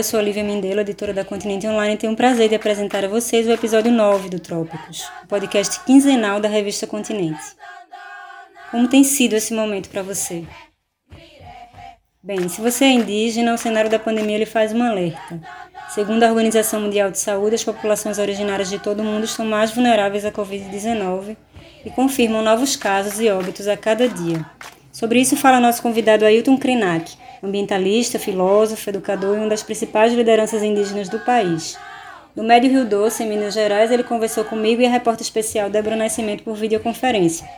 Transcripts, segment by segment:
Eu sou Olivia Mindelo, editora da Continente Online, e tenho o prazer de apresentar a vocês o episódio 9 do Trópicos, o podcast quinzenal da revista Continente. Como tem sido esse momento para você? Bem, se você é indígena, o cenário da pandemia lhe faz um alerta. Segundo a Organização Mundial de Saúde, as populações originárias de todo o mundo estão mais vulneráveis à Covid-19 e confirmam novos casos e óbitos a cada dia. Sobre isso fala nosso convidado Ailton Krenak, ambientalista, filósofo, educador e uma das principais lideranças indígenas do país. No Médio Rio Doce, em Minas Gerais, ele conversou comigo e a repórter especial Débora Nascimento por videoconferência,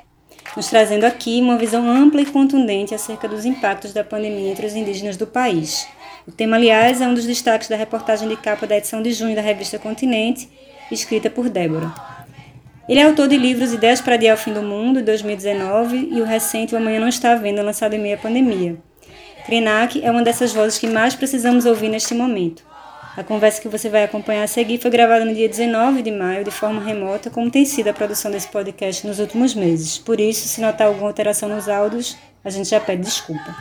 nos trazendo aqui uma visão ampla e contundente acerca dos impactos da pandemia entre os indígenas do país. O tema, aliás, é um dos destaques da reportagem de capa da edição de junho da revista Continente, escrita por Débora. Ele é autor de livros Ideias para Adiar o Fim do Mundo, de 2019, e o recente O Amanhã Não Está à Venda, lançado em meio à pandemia. Krenak é uma dessas vozes que mais precisamos ouvir neste momento. A conversa que você vai acompanhar a seguir foi gravada no dia 19 de maio, de forma remota, como tem sido a produção desse podcast nos últimos meses. Por isso, se notar alguma alteração nos áudios, a gente já pede desculpa.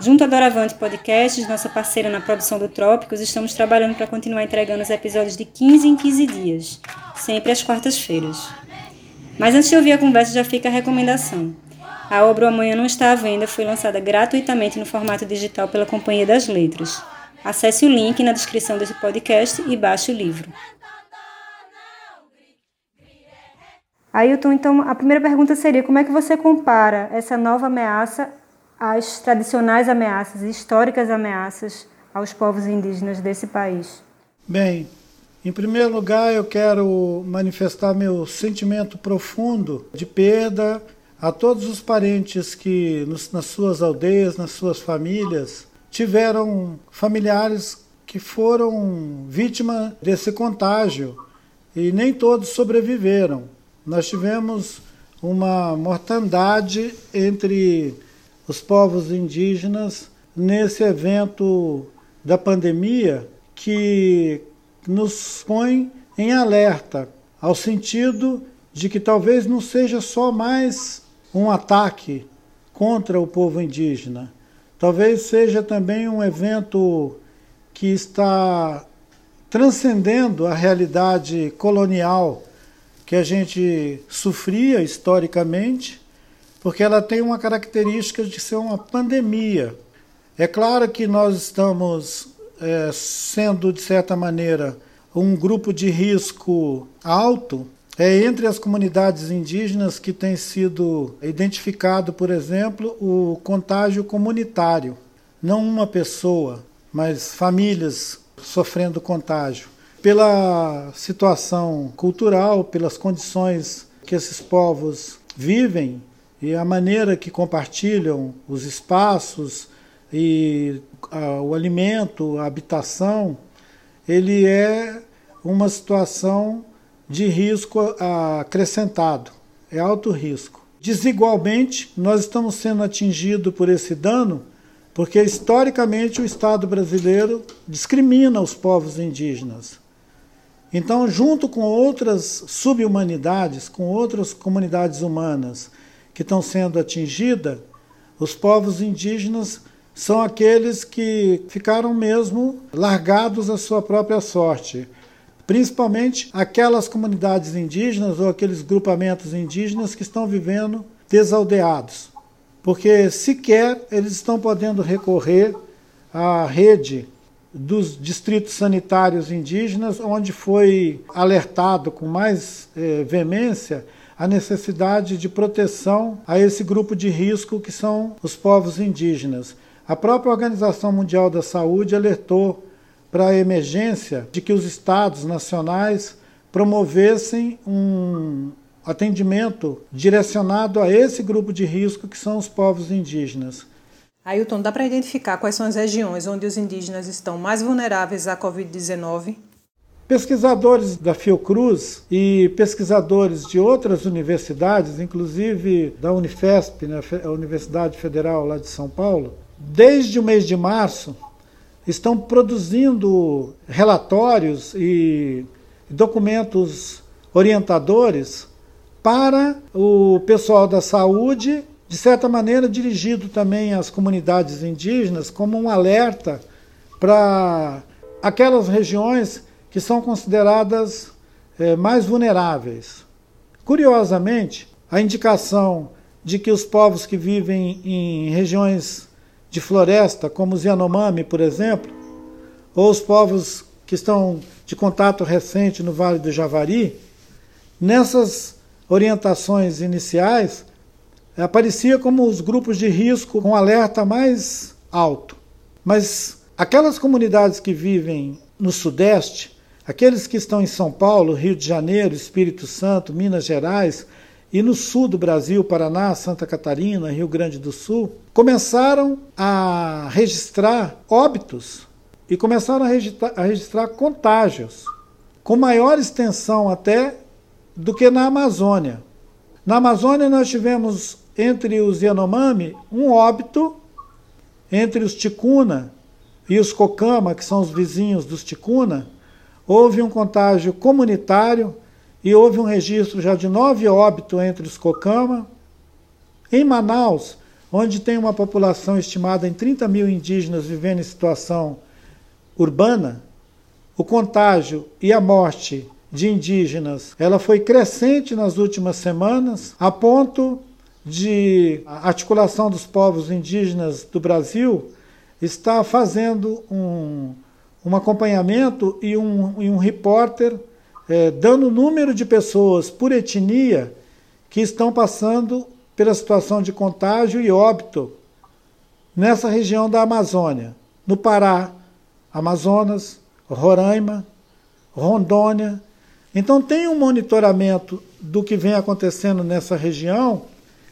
Junto à Doravante Podcasts, nossa parceira na produção do Trópicos, estamos trabalhando para continuar entregando os episódios de 15 em 15 dias, sempre às quartas-feiras. Mas antes de ouvir a conversa, já fica a recomendação. A obra O Amanhã Não Está à Venda foi lançada gratuitamente no formato digital pela Companhia das Letras. Acesse o link na descrição desse podcast e baixe o livro. Ailton, então a primeira pergunta seria como é que você compara essa nova ameaça às tradicionais ameaças, históricas ameaças aos povos indígenas desse país? Bem, em primeiro lugar eu quero manifestar meu sentimento profundo de perda a todos os parentes que nos, nas suas aldeias, nas suas famílias, tiveram familiares que foram vítima desse contágio e nem todos sobreviveram. Nós tivemos uma mortandade entre os povos indígenas nesse evento da pandemia que nos põe em alerta, ao sentido de que talvez não seja só mais um ataque contra o povo indígena. Talvez seja também um evento que está transcendendo a realidade colonial que a gente sofria historicamente, porque ela tem uma característica de ser uma pandemia. É claro que nós estamos é, sendo, de certa maneira, um grupo de risco alto, é entre as comunidades indígenas que tem sido identificado, por exemplo, o contágio comunitário. Não uma pessoa, mas famílias sofrendo contágio. Pela situação cultural, pelas condições que esses povos vivem e a maneira que compartilham os espaços e a, o alimento, a habitação, ele é uma situação de risco acrescentado, é alto risco. Desigualmente, nós estamos sendo atingidos por esse dano porque historicamente o Estado brasileiro discrimina os povos indígenas. Então, junto com outras subhumanidades, com outras comunidades humanas que estão sendo atingidas, os povos indígenas são aqueles que ficaram mesmo largados à sua própria sorte principalmente aquelas comunidades indígenas ou aqueles grupamentos indígenas que estão vivendo desaldeados, porque sequer eles estão podendo recorrer à rede dos distritos sanitários indígenas, onde foi alertado com mais eh, veemência a necessidade de proteção a esse grupo de risco que são os povos indígenas. A própria Organização Mundial da Saúde alertou para a emergência de que os estados nacionais promovessem um atendimento direcionado a esse grupo de risco que são os povos indígenas. Ailton, dá para identificar quais são as regiões onde os indígenas estão mais vulneráveis à Covid-19? Pesquisadores da Fiocruz e pesquisadores de outras universidades, inclusive da Unifesp, né, a Universidade Federal lá de São Paulo, desde o mês de março estão produzindo relatórios e documentos orientadores para o pessoal da saúde, de certa maneira dirigido também às comunidades indígenas, como um alerta para aquelas regiões que são consideradas é, mais vulneráveis. Curiosamente, a indicação de que os povos que vivem em regiões de floresta, como os Yanomami, por exemplo, ou os povos que estão de contato recente no Vale do Javari, nessas orientações iniciais, aparecia como os grupos de risco com alerta mais alto. Mas aquelas comunidades que vivem no Sudeste, aqueles que estão em São Paulo, Rio de Janeiro, Espírito Santo, Minas Gerais e no sul do Brasil, Paraná, Santa Catarina, Rio Grande do Sul, começaram a registrar óbitos e começaram a registrar, a registrar contágios, com maior extensão até do que na Amazônia. Na Amazônia nós tivemos entre os Yanomami um óbito, entre os Ticuna e os Cocama, que são os vizinhos dos Ticuna, houve um contágio comunitário e houve um registro já de nove óbitos entre os Cocama. Em Manaus, onde tem uma população estimada em 30 mil indígenas vivendo em situação urbana, o contágio e a morte de indígenas ela foi crescente nas últimas semanas, a ponto de a articulação dos povos indígenas do Brasil está fazendo um, um acompanhamento e um, e um repórter é, dando o número de pessoas por etnia que estão passando pela situação de contágio e óbito nessa região da Amazônia, no Pará, Amazonas, Roraima, Rondônia. Então tem um monitoramento do que vem acontecendo nessa região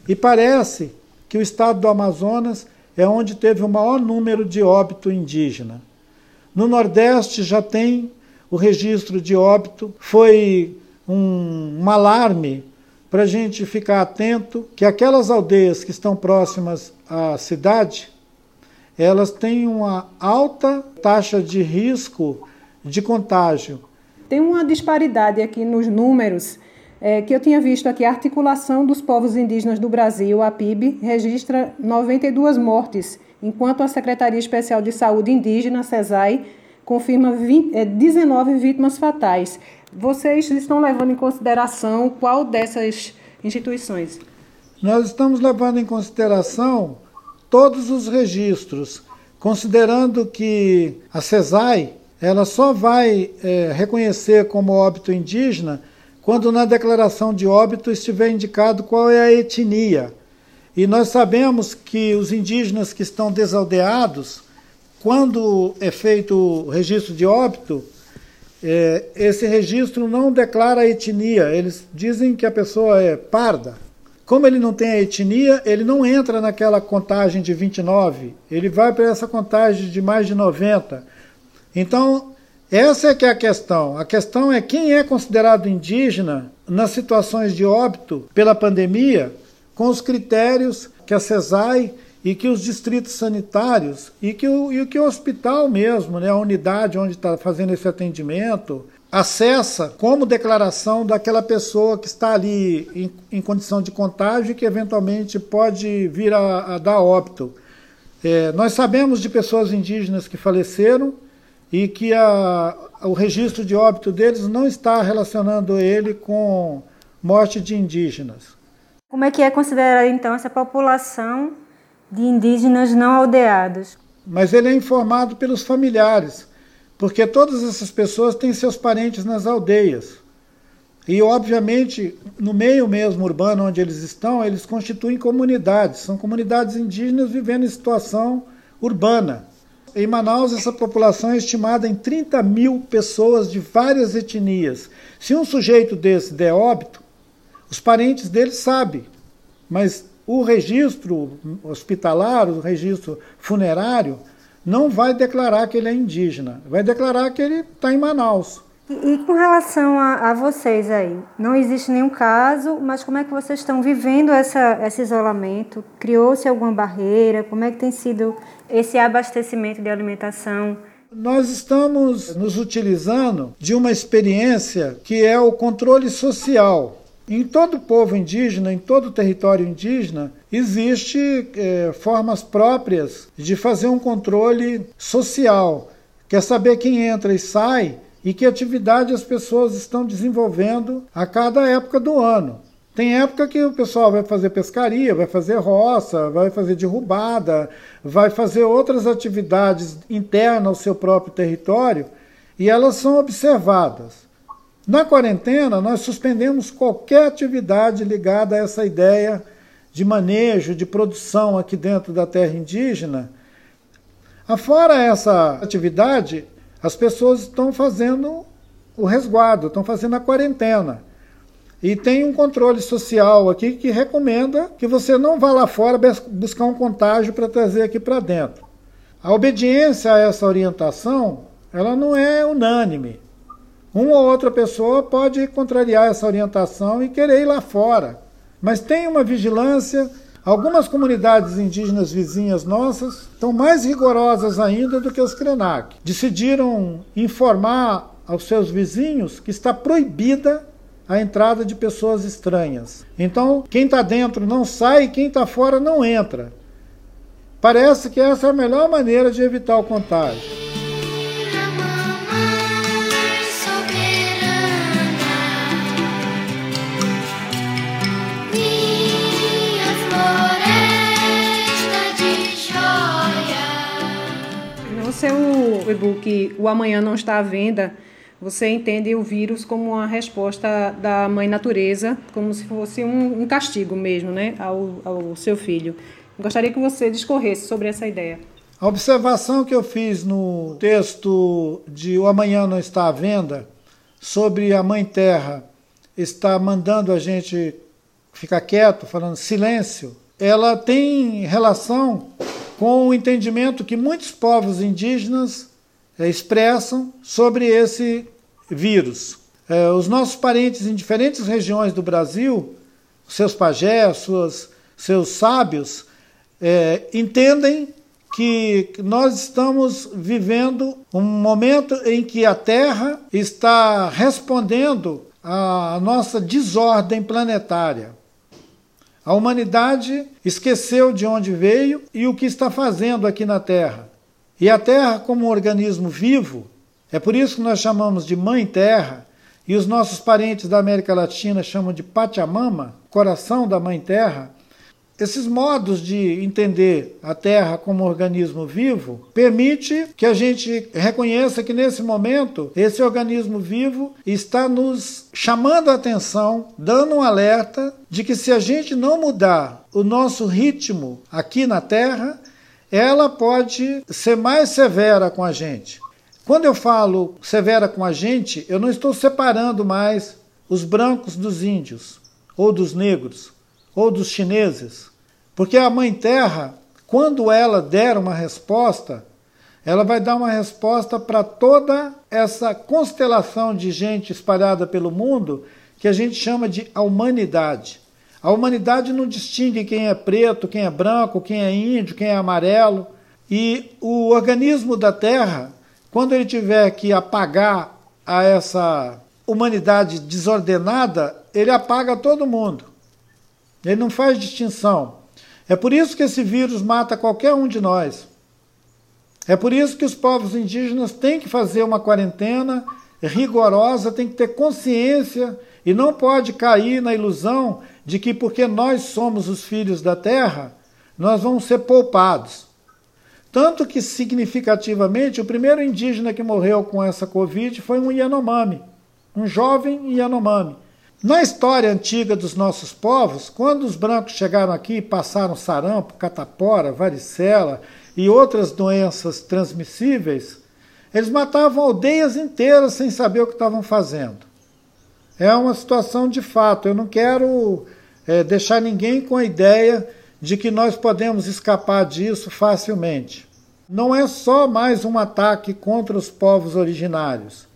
e parece que o estado do Amazonas é onde teve o maior número de óbito indígena. No Nordeste já tem o registro de óbito, foi um, um alarme para a gente ficar atento que aquelas aldeias que estão próximas à cidade, elas têm uma alta taxa de risco de contágio. Tem uma disparidade aqui nos números é, que eu tinha visto aqui, a Articulação dos Povos Indígenas do Brasil, a PIB, registra 92 mortes, enquanto a Secretaria Especial de Saúde Indígena, CESAI, confirma 20, é, 19 vítimas fatais. Vocês estão levando em consideração qual dessas instituições? Nós estamos levando em consideração todos os registros, considerando que a CESAI ela só vai é, reconhecer como óbito indígena quando na declaração de óbito estiver indicado qual é a etnia. E nós sabemos que os indígenas que estão desaldeados, quando é feito o registro de óbito, é, esse registro não declara a etnia, eles dizem que a pessoa é parda. Como ele não tem a etnia, ele não entra naquela contagem de 29, ele vai para essa contagem de mais de 90. Então, essa é que é a questão. A questão é quem é considerado indígena nas situações de óbito pela pandemia, com os critérios que a CESAI e que os distritos sanitários e que o, e que o hospital mesmo, né, a unidade onde está fazendo esse atendimento, acessa como declaração daquela pessoa que está ali em, em condição de contágio e que eventualmente pode vir a, a dar óbito. É, nós sabemos de pessoas indígenas que faleceram e que a, o registro de óbito deles não está relacionando ele com morte de indígenas. Como é que é considerada então essa população de indígenas não aldeados? Mas ele é informado pelos familiares, porque todas essas pessoas têm seus parentes nas aldeias. E, obviamente, no meio mesmo urbano onde eles estão, eles constituem comunidades, são comunidades indígenas vivendo em situação urbana. Em Manaus, essa população é estimada em 30 mil pessoas de várias etnias. Se um sujeito desse der óbito, os parentes dele sabem, mas o registro hospitalar, o registro funerário, não vai declarar que ele é indígena, vai declarar que ele está em Manaus. E, e com relação a, a, vocês aí, não existe nenhum caso, mas como é que vocês estão vivendo essa, esse isolamento? Criou-se alguma barreira? Como é que tem sido esse abastecimento de alimentação? Nós estamos nos utilizando de uma experiência que é o controle social. Em todo povo indígena, em todo território indígena, existe é, formas próprias de fazer um controle social quer saber quem entra e sai e que atividade as pessoas estão desenvolvendo a cada época do ano. Tem época que o pessoal vai fazer pescaria, vai fazer roça, vai fazer derrubada, vai fazer outras atividades internas ao seu próprio território e elas são observadas. Na quarentena, nós suspendemos qualquer atividade ligada a essa ideia de manejo, de produção aqui dentro da terra indígena. Afora essa atividade, as pessoas estão fazendo o resguardo, estão fazendo a quarentena. E tem um controle social aqui que recomenda que você não vá lá fora buscar um contágio para trazer aqui para dentro. A obediência a essa orientação, ela não é unânime. Uma ou outra pessoa pode contrariar essa orientação e querer ir lá fora. Mas tem uma vigilância. Algumas comunidades indígenas vizinhas nossas estão mais rigorosas ainda do que os Krenak. Decidiram informar aos seus vizinhos que está proibida a entrada de pessoas estranhas. Então, quem está dentro não sai quem está fora não entra. Parece que essa é a melhor maneira de evitar o contágio. Seu e-book O Amanhã Não Está à Venda, você entende o vírus como uma resposta da mãe natureza, como se fosse um, um castigo mesmo né, ao, ao seu filho. Gostaria que você discorresse sobre essa ideia. A observação que eu fiz no texto de O Amanhã Não Está à Venda, sobre a Mãe Terra estar mandando a gente ficar quieto, falando silêncio, ela tem relação com o entendimento que muitos povos indígenas expressam sobre esse vírus. É, os nossos parentes em diferentes regiões do Brasil, seus pajés, suas, seus sábios, é, entendem que nós estamos vivendo um momento em que a Terra está respondendo à nossa desordem planetária. A humanidade esqueceu de onde veio e o que está fazendo aqui na Terra. E a Terra, como um organismo vivo, é por isso que nós chamamos de Mãe Terra, e os nossos parentes da América Latina chamam de Pachamama, coração da Mãe Terra. Esses modos de entender a Terra como organismo vivo permite que a gente reconheça que nesse momento esse organismo vivo está nos chamando a atenção, dando um alerta de que se a gente não mudar o nosso ritmo aqui na Terra, ela pode ser mais severa com a gente. Quando eu falo severa com a gente, eu não estou separando mais os brancos dos índios, ou dos negros, ou dos chineses. Porque a Mãe Terra, quando ela der uma resposta, ela vai dar uma resposta para toda essa constelação de gente espalhada pelo mundo que a gente chama de humanidade. A humanidade não distingue quem é preto, quem é branco, quem é índio, quem é amarelo. E o organismo da Terra, quando ele tiver que apagar a essa humanidade desordenada, ele apaga todo mundo. Ele não faz distinção. É por isso que esse vírus mata qualquer um de nós. É por isso que os povos indígenas têm que fazer uma quarentena rigorosa, têm que ter consciência e não pode cair na ilusão de que porque nós somos os filhos da terra, nós vamos ser poupados. Tanto que, significativamente, o primeiro indígena que morreu com essa Covid foi um Yanomami, um jovem Yanomami. Na história antiga dos nossos povos, quando os brancos chegaram aqui e passaram sarampo, catapora, varicela e outras doenças transmissíveis, eles matavam aldeias inteiras sem saber o que estavam fazendo. É uma situação de fato. Eu não quero é, deixar ninguém com a ideia de que nós podemos escapar disso facilmente. Não é só mais um ataque contra os povos originários.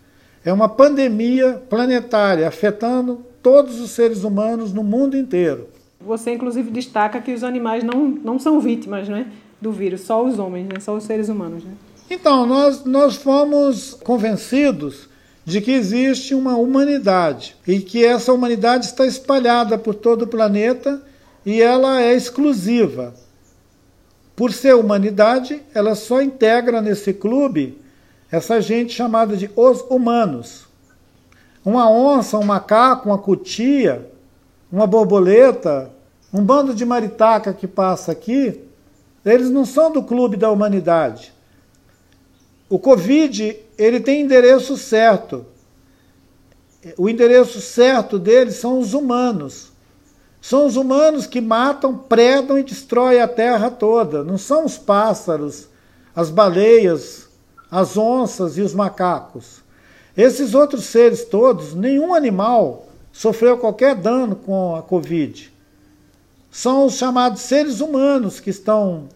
É uma pandemia planetária afetando todos os seres humanos no mundo inteiro. Você, inclusive, destaca que os animais não, não são vítimas né, do vírus, só os homens, né, só os seres humanos. Né? Então, nós, nós fomos convencidos de que existe uma humanidade e que essa humanidade está espalhada por todo o planeta e ela é exclusiva. Por ser humanidade, ela só integra nesse clube essa gente chamada de os humanos. Uma onça, um macaco, uma cutia, uma borboleta, um bando de maritaca que passa aqui, eles não são do clube da humanidade. O Covid, ele tem endereço certo. O endereço certo deles são os humanos. São os humanos que matam, predam e destroem a terra toda. Não são os pássaros, as baleias, as onças e os macacos. Esses outros seres todos, nenhum animal sofreu qualquer dano com a Covid. São os chamados seres humanos que estão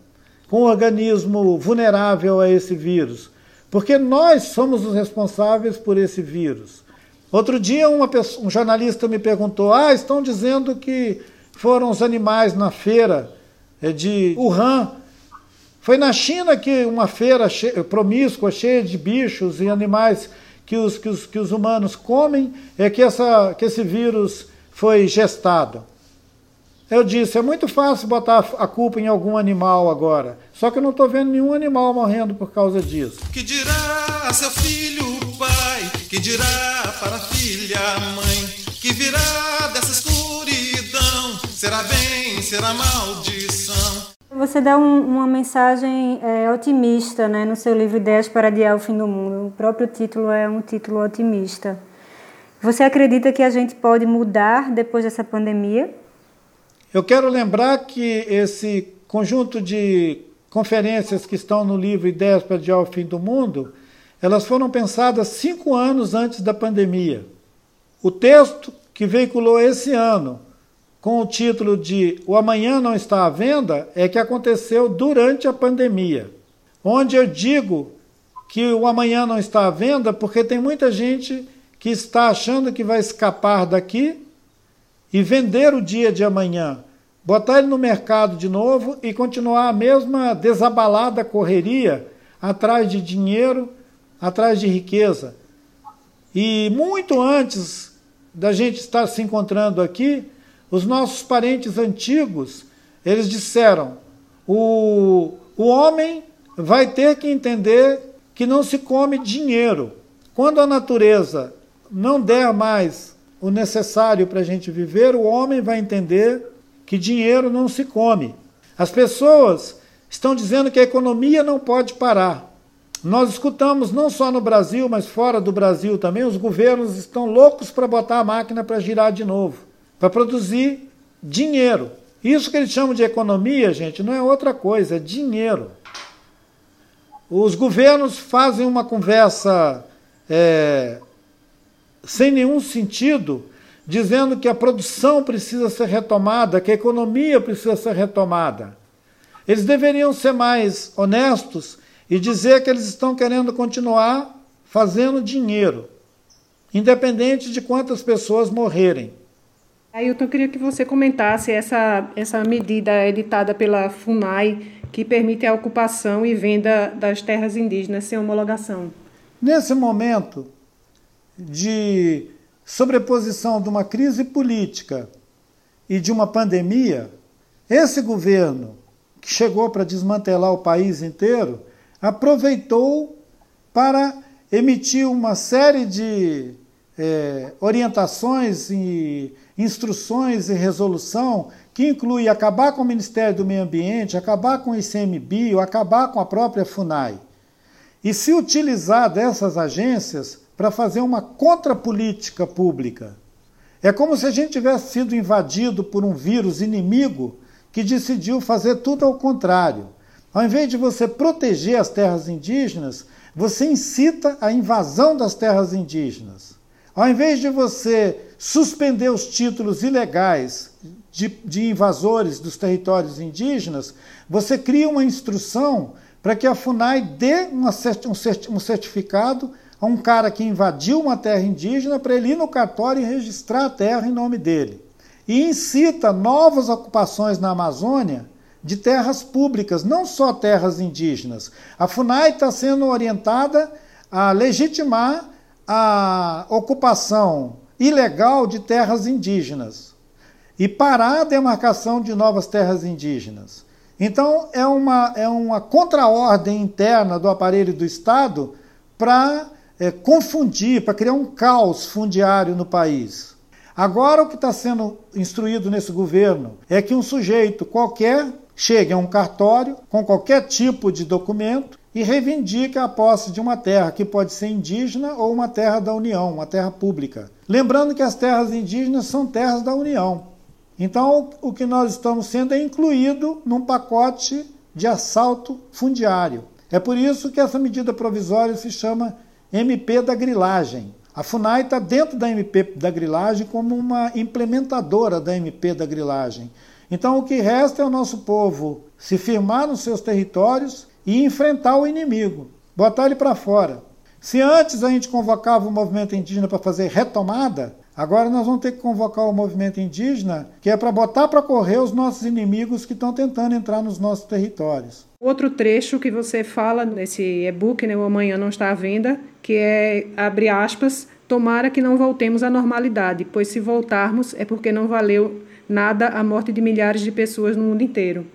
com o organismo vulnerável a esse vírus. Porque nós somos os responsáveis por esse vírus. Outro dia pessoa, um jornalista me perguntou: ah, estão dizendo que foram os animais na feira eh, de Wuhan. Foi na China que uma feira che promíscua, cheia de bichos e animais que os, que os, que os humanos comem, é que, essa, que esse vírus foi gestado. Eu disse, é muito fácil botar a culpa em algum animal agora. Só que eu não estou vendo nenhum animal morrendo por causa disso. Que dirá seu filho, pai? Que dirá para a filha, mãe? Que virá dessa escuridão? Será bem, será maldição? Você dá um, uma mensagem é, otimista né, no seu livro Ideias para Adiar o Fim do Mundo. O próprio título é um título otimista. Você acredita que a gente pode mudar depois dessa pandemia? Eu quero lembrar que esse conjunto de conferências que estão no livro Ideias para Adiar o Fim do Mundo, elas foram pensadas cinco anos antes da pandemia. O texto que veiculou esse ano, com o título de O Amanhã Não Está à Venda, é que aconteceu durante a pandemia, onde eu digo que o amanhã não está à venda porque tem muita gente que está achando que vai escapar daqui e vender o dia de amanhã, botar ele no mercado de novo e continuar a mesma desabalada correria atrás de dinheiro, atrás de riqueza. E muito antes da gente estar se encontrando aqui, os nossos parentes antigos, eles disseram: o, o homem vai ter que entender que não se come dinheiro. Quando a natureza não der mais o necessário para a gente viver, o homem vai entender que dinheiro não se come. As pessoas estão dizendo que a economia não pode parar. Nós escutamos, não só no Brasil, mas fora do Brasil também, os governos estão loucos para botar a máquina para girar de novo, para produzir dinheiro. Isso que eles chamam de economia, gente, não é outra coisa, é dinheiro. Os governos fazem uma conversa é, sem nenhum sentido, dizendo que a produção precisa ser retomada, que a economia precisa ser retomada. Eles deveriam ser mais honestos e dizer que eles estão querendo continuar fazendo dinheiro, independente de quantas pessoas morrerem. Ailton, eu queria que você comentasse essa, essa medida editada pela FUNAI que permite a ocupação e venda das terras indígenas sem homologação. Nesse momento, de sobreposição de uma crise política e de uma pandemia, esse governo, que chegou para desmantelar o país inteiro, aproveitou para emitir uma série de é, orientações e instruções e resolução que inclui acabar com o Ministério do Meio Ambiente, acabar com o ICMBio, acabar com a própria FUNAI. E se utilizar dessas agências para fazer uma contrapolítica pública. É como se a gente tivesse sido invadido por um vírus inimigo que decidiu fazer tudo ao contrário. Ao invés de você proteger as terras indígenas, você incita a invasão das terras indígenas. Ao invés de você suspender os títulos ilegais de, de invasores dos territórios indígenas, você cria uma instrução para que a FUNAI dê uma, um certificado a um cara que invadiu uma terra indígena para ele ir no cartório e registrar a terra em nome dele. E incita novas ocupações na Amazônia de terras públicas, não só terras indígenas. A FUNAI está sendo orientada a legitimar a ocupação ilegal de terras indígenas e parar a demarcação de novas terras indígenas. Então, é uma, é uma contraordem interna do aparelho do Estado para é, confundir, para criar um caos fundiário no país. Agora, o que está sendo instruído nesse governo é que um sujeito qualquer chegue a um cartório com qualquer tipo de documento e reivindique a posse de uma terra que pode ser indígena ou uma terra da União, uma terra pública. Lembrando que as terras indígenas são terras da União. Então, o que nós estamos sendo é incluído num pacote de assalto fundiário. É por isso que essa medida provisória se chama MP da grilagem. A FUNAI está dentro da MP da grilagem como uma implementadora da MP da grilagem. Então o que resta é o nosso povo se firmar nos seus territórios e enfrentar o inimigo, botar ele para fora. Se antes a gente convocava o movimento indígena para fazer retomada, agora nós vamos ter que convocar o movimento indígena, que é para botar para correr os nossos inimigos que estão tentando entrar nos nossos territórios. Outro trecho que você fala nesse e-book, né, o Amanhã Não Está à Venda, que é, abre aspas, tomara que não voltemos à normalidade, pois se voltarmos é porque não valeu nada a morte de milhares de pessoas no mundo inteiro.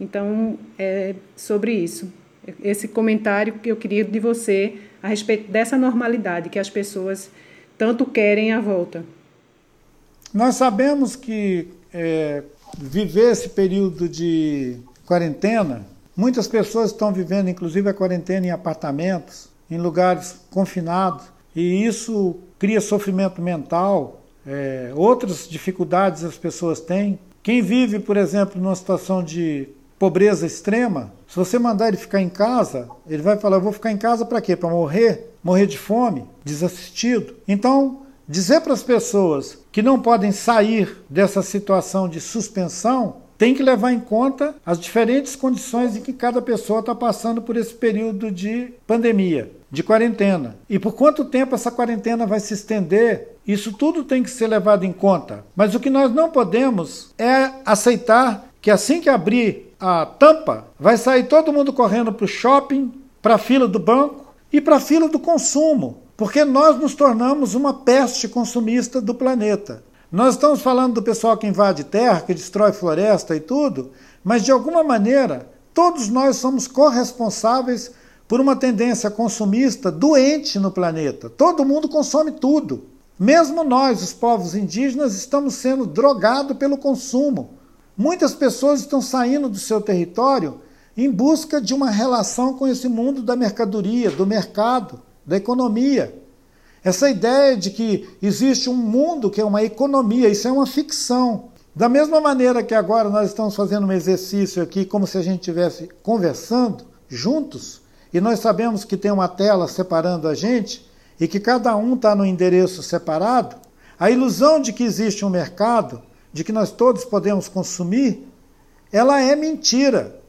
Então, é sobre isso. Esse comentário que eu queria de você a respeito dessa normalidade que as pessoas tanto querem à volta. Nós sabemos que é, viver esse período de quarentena Muitas pessoas estão vivendo, inclusive, a quarentena em apartamentos, em lugares confinados, e isso cria sofrimento mental, é, outras dificuldades as pessoas têm. Quem vive, por exemplo, numa situação de pobreza extrema, se você mandar ele ficar em casa, ele vai falar: Eu vou ficar em casa para quê? Para morrer? Morrer de fome? Desassistido? Então, dizer para as pessoas que não podem sair dessa situação de suspensão tem que levar em conta as diferentes condições em que cada pessoa está passando por esse período de pandemia, de quarentena. E por quanto tempo essa quarentena vai se estender, isso tudo tem que ser levado em conta. Mas o que nós não podemos é aceitar que assim que abrir a tampa, vai sair todo mundo correndo para o shopping, para a fila do banco e para a fila do consumo, porque nós nos tornamos uma peste consumista do planeta. Nós estamos falando do pessoal que invade terra, que destrói floresta e tudo, mas de alguma maneira todos nós somos corresponsáveis por uma tendência consumista doente no planeta. Todo mundo consome tudo. Mesmo nós, os povos indígenas, estamos sendo drogados pelo consumo. Muitas pessoas estão saindo do seu território em busca de uma relação com esse mundo da mercadoria, do mercado, da economia. Essa ideia de que existe um mundo que é uma economia, isso é uma ficção. Da mesma maneira que agora nós estamos fazendo um exercício aqui, como se a gente estivesse conversando juntos, e nós sabemos que tem uma tela separando a gente e que cada um está no endereço separado, a ilusão de que existe um mercado, de que nós todos podemos consumir, ela é mentira,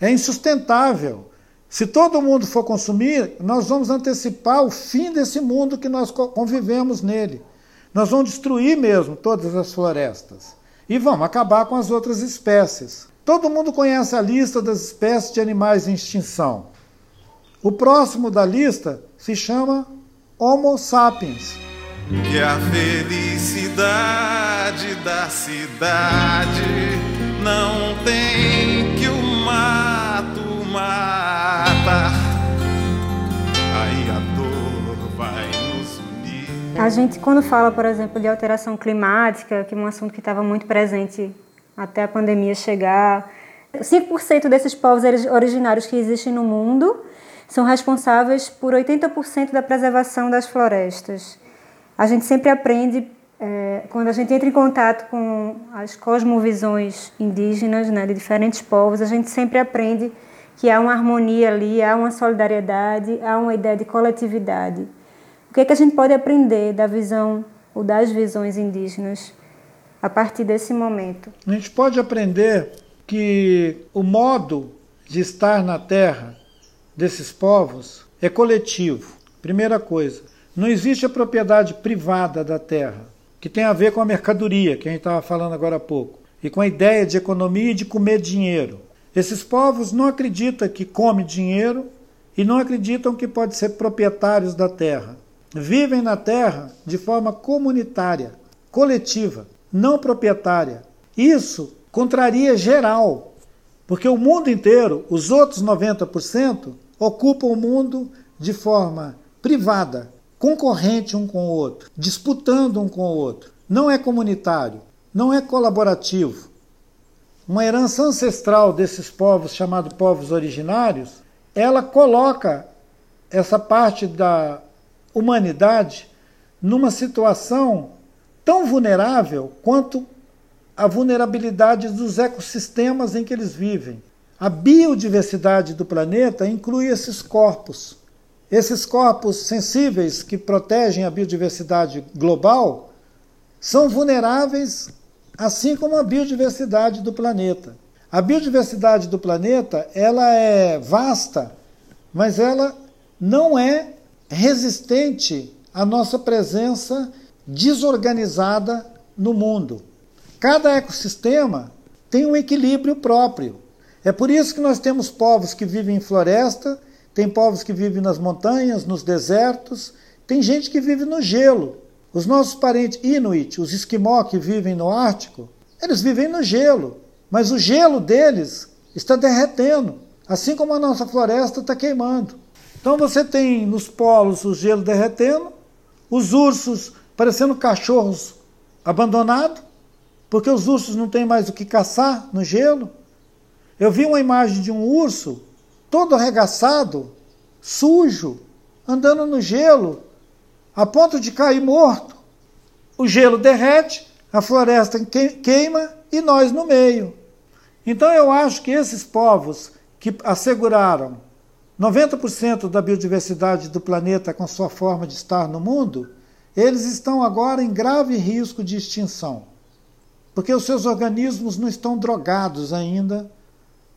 é insustentável. Se todo mundo for consumir, nós vamos antecipar o fim desse mundo que nós convivemos nele. Nós vamos destruir mesmo todas as florestas e vamos acabar com as outras espécies. Todo mundo conhece a lista das espécies de animais em extinção. O próximo da lista se chama Homo sapiens. Que a felicidade da cidade não tem que o mato Aí a dor vai nos unir. A gente, quando fala, por exemplo, de alteração climática, que é um assunto que estava muito presente até a pandemia chegar, 5% desses povos originários que existem no mundo são responsáveis por 80% da preservação das florestas. A gente sempre aprende, é, quando a gente entra em contato com as cosmovisões indígenas né, de diferentes povos, a gente sempre aprende que há uma harmonia ali, há uma solidariedade, há uma ideia de coletividade. O que, é que a gente pode aprender da visão ou das visões indígenas a partir desse momento? A gente pode aprender que o modo de estar na terra desses povos é coletivo. Primeira coisa, não existe a propriedade privada da terra, que tem a ver com a mercadoria, que a gente estava falando agora há pouco, e com a ideia de economia e de comer dinheiro. Esses povos não acreditam que come dinheiro e não acreditam que pode ser proprietários da terra. Vivem na terra de forma comunitária, coletiva, não proprietária. Isso contraria geral, porque o mundo inteiro, os outros 90%, ocupam o mundo de forma privada, concorrente um com o outro, disputando um com o outro. Não é comunitário, não é colaborativo. Uma herança ancestral desses povos, chamados povos originários, ela coloca essa parte da humanidade numa situação tão vulnerável quanto a vulnerabilidade dos ecossistemas em que eles vivem. A biodiversidade do planeta inclui esses corpos. Esses corpos sensíveis que protegem a biodiversidade global são vulneráveis, assim como a biodiversidade do planeta. A biodiversidade do planeta ela é vasta, mas ela não é resistente à nossa presença desorganizada no mundo. Cada ecossistema tem um equilíbrio próprio. É por isso que nós temos povos que vivem em floresta, tem povos que vivem nas montanhas, nos desertos, tem gente que vive no gelo. Os nossos parentes inuit, os esquimó que vivem no Ártico, eles vivem no gelo, mas o gelo deles está derretendo, assim como a nossa floresta está queimando. Então você tem nos polos o gelo derretendo, os ursos parecendo cachorros abandonados, porque os ursos não têm mais o que caçar no gelo. Eu vi uma imagem de um urso todo arregaçado, sujo, andando no gelo, a ponto de cair morto. O gelo derrete, a floresta queima e nós no meio. Então eu acho que esses povos que asseguraram 90% da biodiversidade do planeta com sua forma de estar no mundo, eles estão agora em grave risco de extinção porque os seus organismos não estão drogados ainda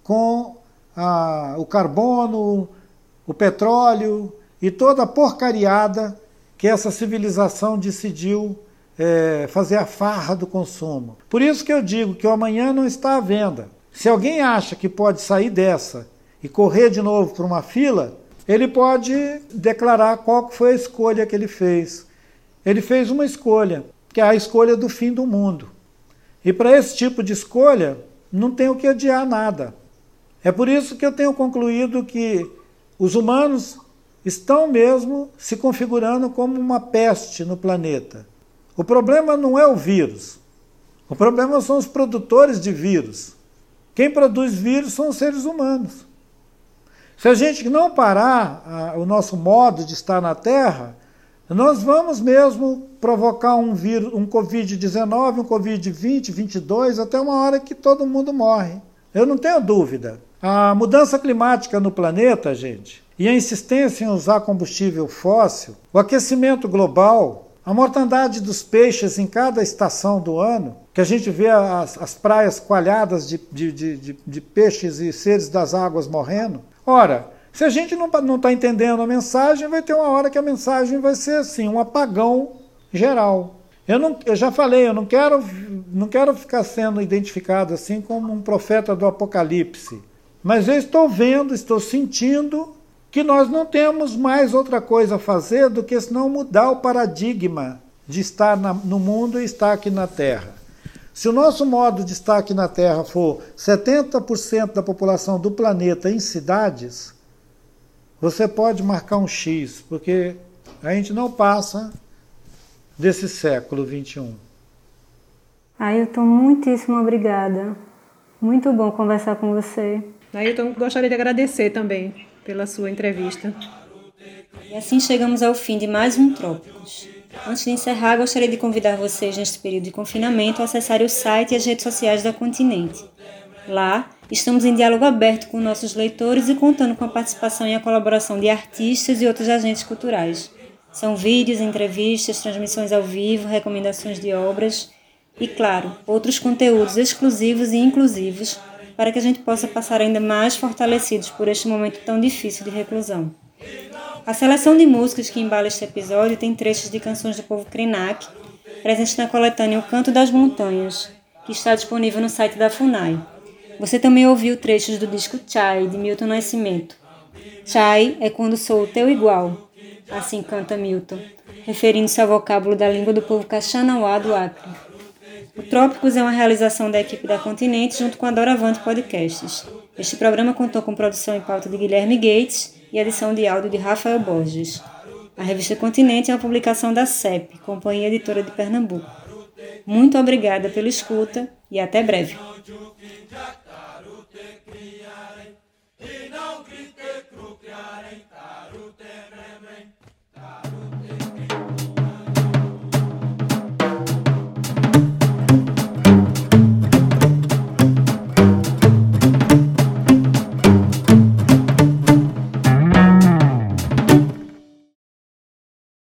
com a, o carbono, o petróleo e toda a porcariada que essa civilização decidiu é, fazer a farra do consumo. Por isso que eu digo que o amanhã não está à venda. Se alguém acha que pode sair dessa e correr de novo para uma fila, ele pode declarar qual foi a escolha que ele fez. Ele fez uma escolha, que é a escolha do fim do mundo. E para esse tipo de escolha, não tem o que adiar nada. É por isso que eu tenho concluído que os humanos estão mesmo se configurando como uma peste no planeta. O problema não é o vírus. O problema são os produtores de vírus. Quem produz vírus são os seres humanos. Se a gente não parar a, o nosso modo de estar na Terra, nós vamos mesmo provocar um vírus, um Covid-19, um Covid-20, 22, até uma hora que todo mundo morre. Eu não tenho dúvida. A mudança climática no planeta, gente, e a insistência em usar combustível fóssil, o aquecimento global, a mortandade dos peixes em cada estação do ano, que a gente vê as, as praias coalhadas de, de, de, de peixes e seres das águas morrendo. Ora, se a gente não está entendendo a mensagem, vai ter uma hora que a mensagem vai ser assim, um apagão geral. Eu, não, eu já falei, eu não quero, não quero ficar sendo identificado assim como um profeta do Apocalipse. Mas eu estou vendo, estou sentindo que nós não temos mais outra coisa a fazer do que senão mudar o paradigma de estar na, no mundo e estar aqui na Terra. Se o nosso modo de estar aqui na Terra for 70% da população do planeta em cidades, você pode marcar um X, porque a gente não passa desse século 21. Ailton, muitíssimo obrigada. Muito bom conversar com você. Ailton, gostaria de agradecer também pela sua entrevista. E assim chegamos ao fim de mais um Trópicos. Antes de encerrar, gostaria de convidar vocês, neste período de confinamento, a acessarem o site e as redes sociais da Continente. Lá, Estamos em diálogo aberto com nossos leitores e contando com a participação e a colaboração de artistas e outros agentes culturais. São vídeos, entrevistas, transmissões ao vivo, recomendações de obras e, claro, outros conteúdos exclusivos e inclusivos para que a gente possa passar ainda mais fortalecidos por este momento tão difícil de reclusão. A seleção de músicas que embala este episódio tem trechos de canções do povo Krenak, presentes na coletânea O Canto das Montanhas, que está disponível no site da FUNAI. Você também ouviu trechos do disco Chai, de Milton Nascimento. Chai é quando sou o teu igual, assim canta Milton, referindo-se ao vocábulo da língua do povo Caxanauá do Acre. O Trópicos é uma realização da equipe da Continente junto com a Doravante Podcasts. Este programa contou com produção e pauta de Guilherme Gates e edição de áudio de Rafael Borges. A revista Continente é uma publicação da CEP, Companhia Editora de Pernambuco. Muito obrigada pela escuta e até breve.